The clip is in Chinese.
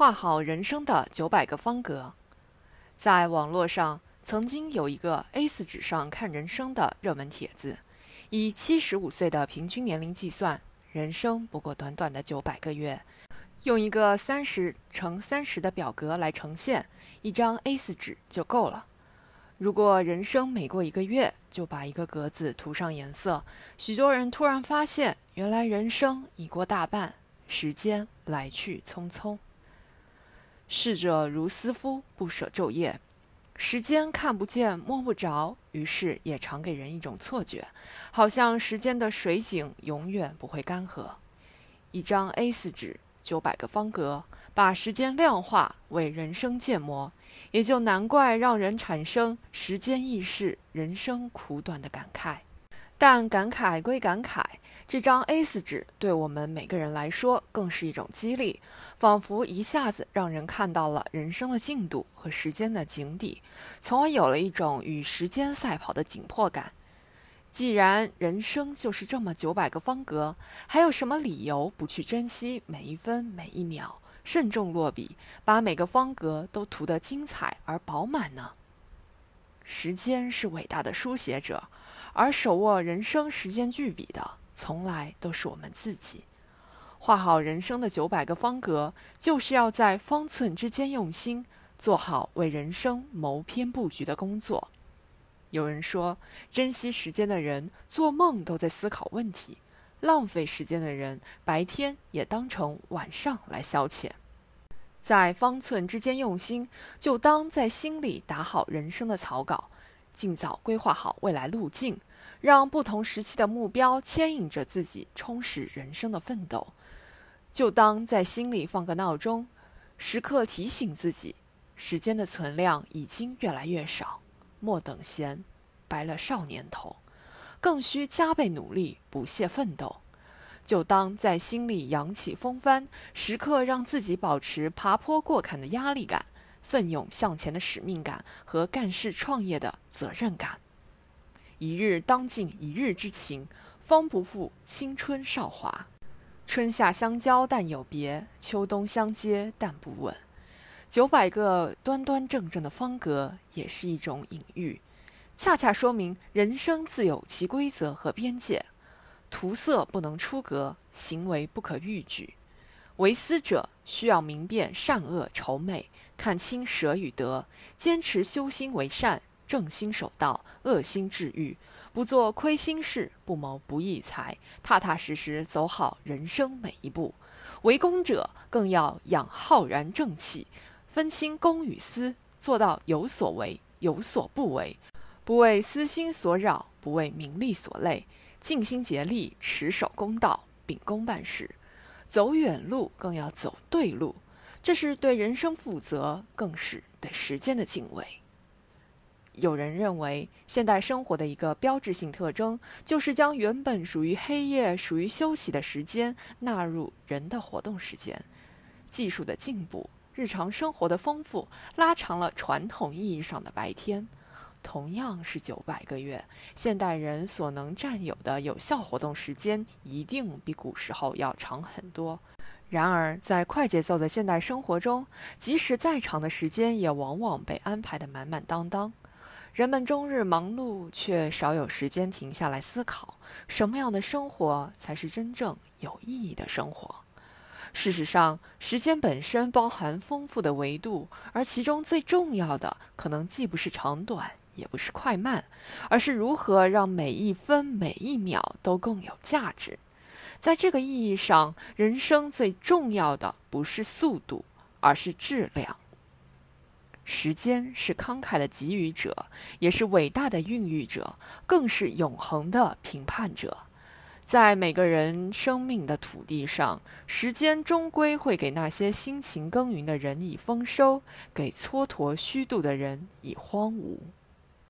画好人生的九百个方格，在网络上曾经有一个 A4 纸上看人生的热门帖子，以七十五岁的平均年龄计算，人生不过短短的九百个月，用一个三十乘三十的表格来呈现，一张 A4 纸就够了。如果人生每过一个月就把一个格子涂上颜色，许多人突然发现，原来人生已过大半，时间来去匆匆。逝者如斯夫，不舍昼夜。时间看不见摸不着，于是也常给人一种错觉，好像时间的水井永远不会干涸。一张 A4 纸，九百个方格，把时间量化，为人生建模，也就难怪让人产生“时间易逝，人生苦短”的感慨。但感慨归感慨，这张 A4 纸对我们每个人来说更是一种激励，仿佛一下子让人看到了人生的进度和时间的井底，从而有了一种与时间赛跑的紧迫感。既然人生就是这么九百个方格，还有什么理由不去珍惜每一分每一秒，慎重落笔，把每个方格都涂得精彩而饱满呢？时间是伟大的书写者。而手握人生时间巨笔的，从来都是我们自己。画好人生的九百个方格，就是要在方寸之间用心，做好为人生谋篇布局的工作。有人说，珍惜时间的人，做梦都在思考问题；浪费时间的人，白天也当成晚上来消遣。在方寸之间用心，就当在心里打好人生的草稿。尽早规划好未来路径，让不同时期的目标牵引着自己充实人生的奋斗。就当在心里放个闹钟，时刻提醒自己，时间的存量已经越来越少，莫等闲，白了少年头，更需加倍努力，不懈奋斗。就当在心里扬起风帆，时刻让自己保持爬坡过坎的压力感。奋勇向前的使命感和干事创业的责任感，一日当尽一日之情，方不负青春韶华。春夏相交但有别，秋冬相接但不稳。九百个端端正正的方格，也是一种隐喻，恰恰说明人生自有其规则和边界。涂色不能出格，行为不可逾矩。为思者需要明辨善恶丑美。看清舍与得，坚持修心为善，正心守道，恶心治愈，不做亏心事，不谋不义财，踏踏实实走好人生每一步。为公者更要养浩然正气，分清公与私，做到有所为，有所不为，不为私心所扰，不为名利所累，尽心竭力，持守公道，秉公办事。走远路更要走对路。这是对人生负责，更是对时间的敬畏。有人认为，现代生活的一个标志性特征，就是将原本属于黑夜、属于休息的时间，纳入人的活动时间。技术的进步，日常生活的丰富，拉长了传统意义上的白天。同样是九百个月，现代人所能占有的有效活动时间，一定比古时候要长很多。然而，在快节奏的现代生活中，即使再长的时间，也往往被安排得满满当当。人们终日忙碌，却少有时间停下来思考，什么样的生活才是真正有意义的生活。事实上，时间本身包含丰富的维度，而其中最重要的，可能既不是长短，也不是快慢，而是如何让每一分每一秒都更有价值。在这个意义上，人生最重要的不是速度，而是质量。时间是慷慨的给予者，也是伟大的孕育者，更是永恒的评判者。在每个人生命的土地上，时间终归会给那些辛勤耕耘的人以丰收，给蹉跎虚度的人以荒芜。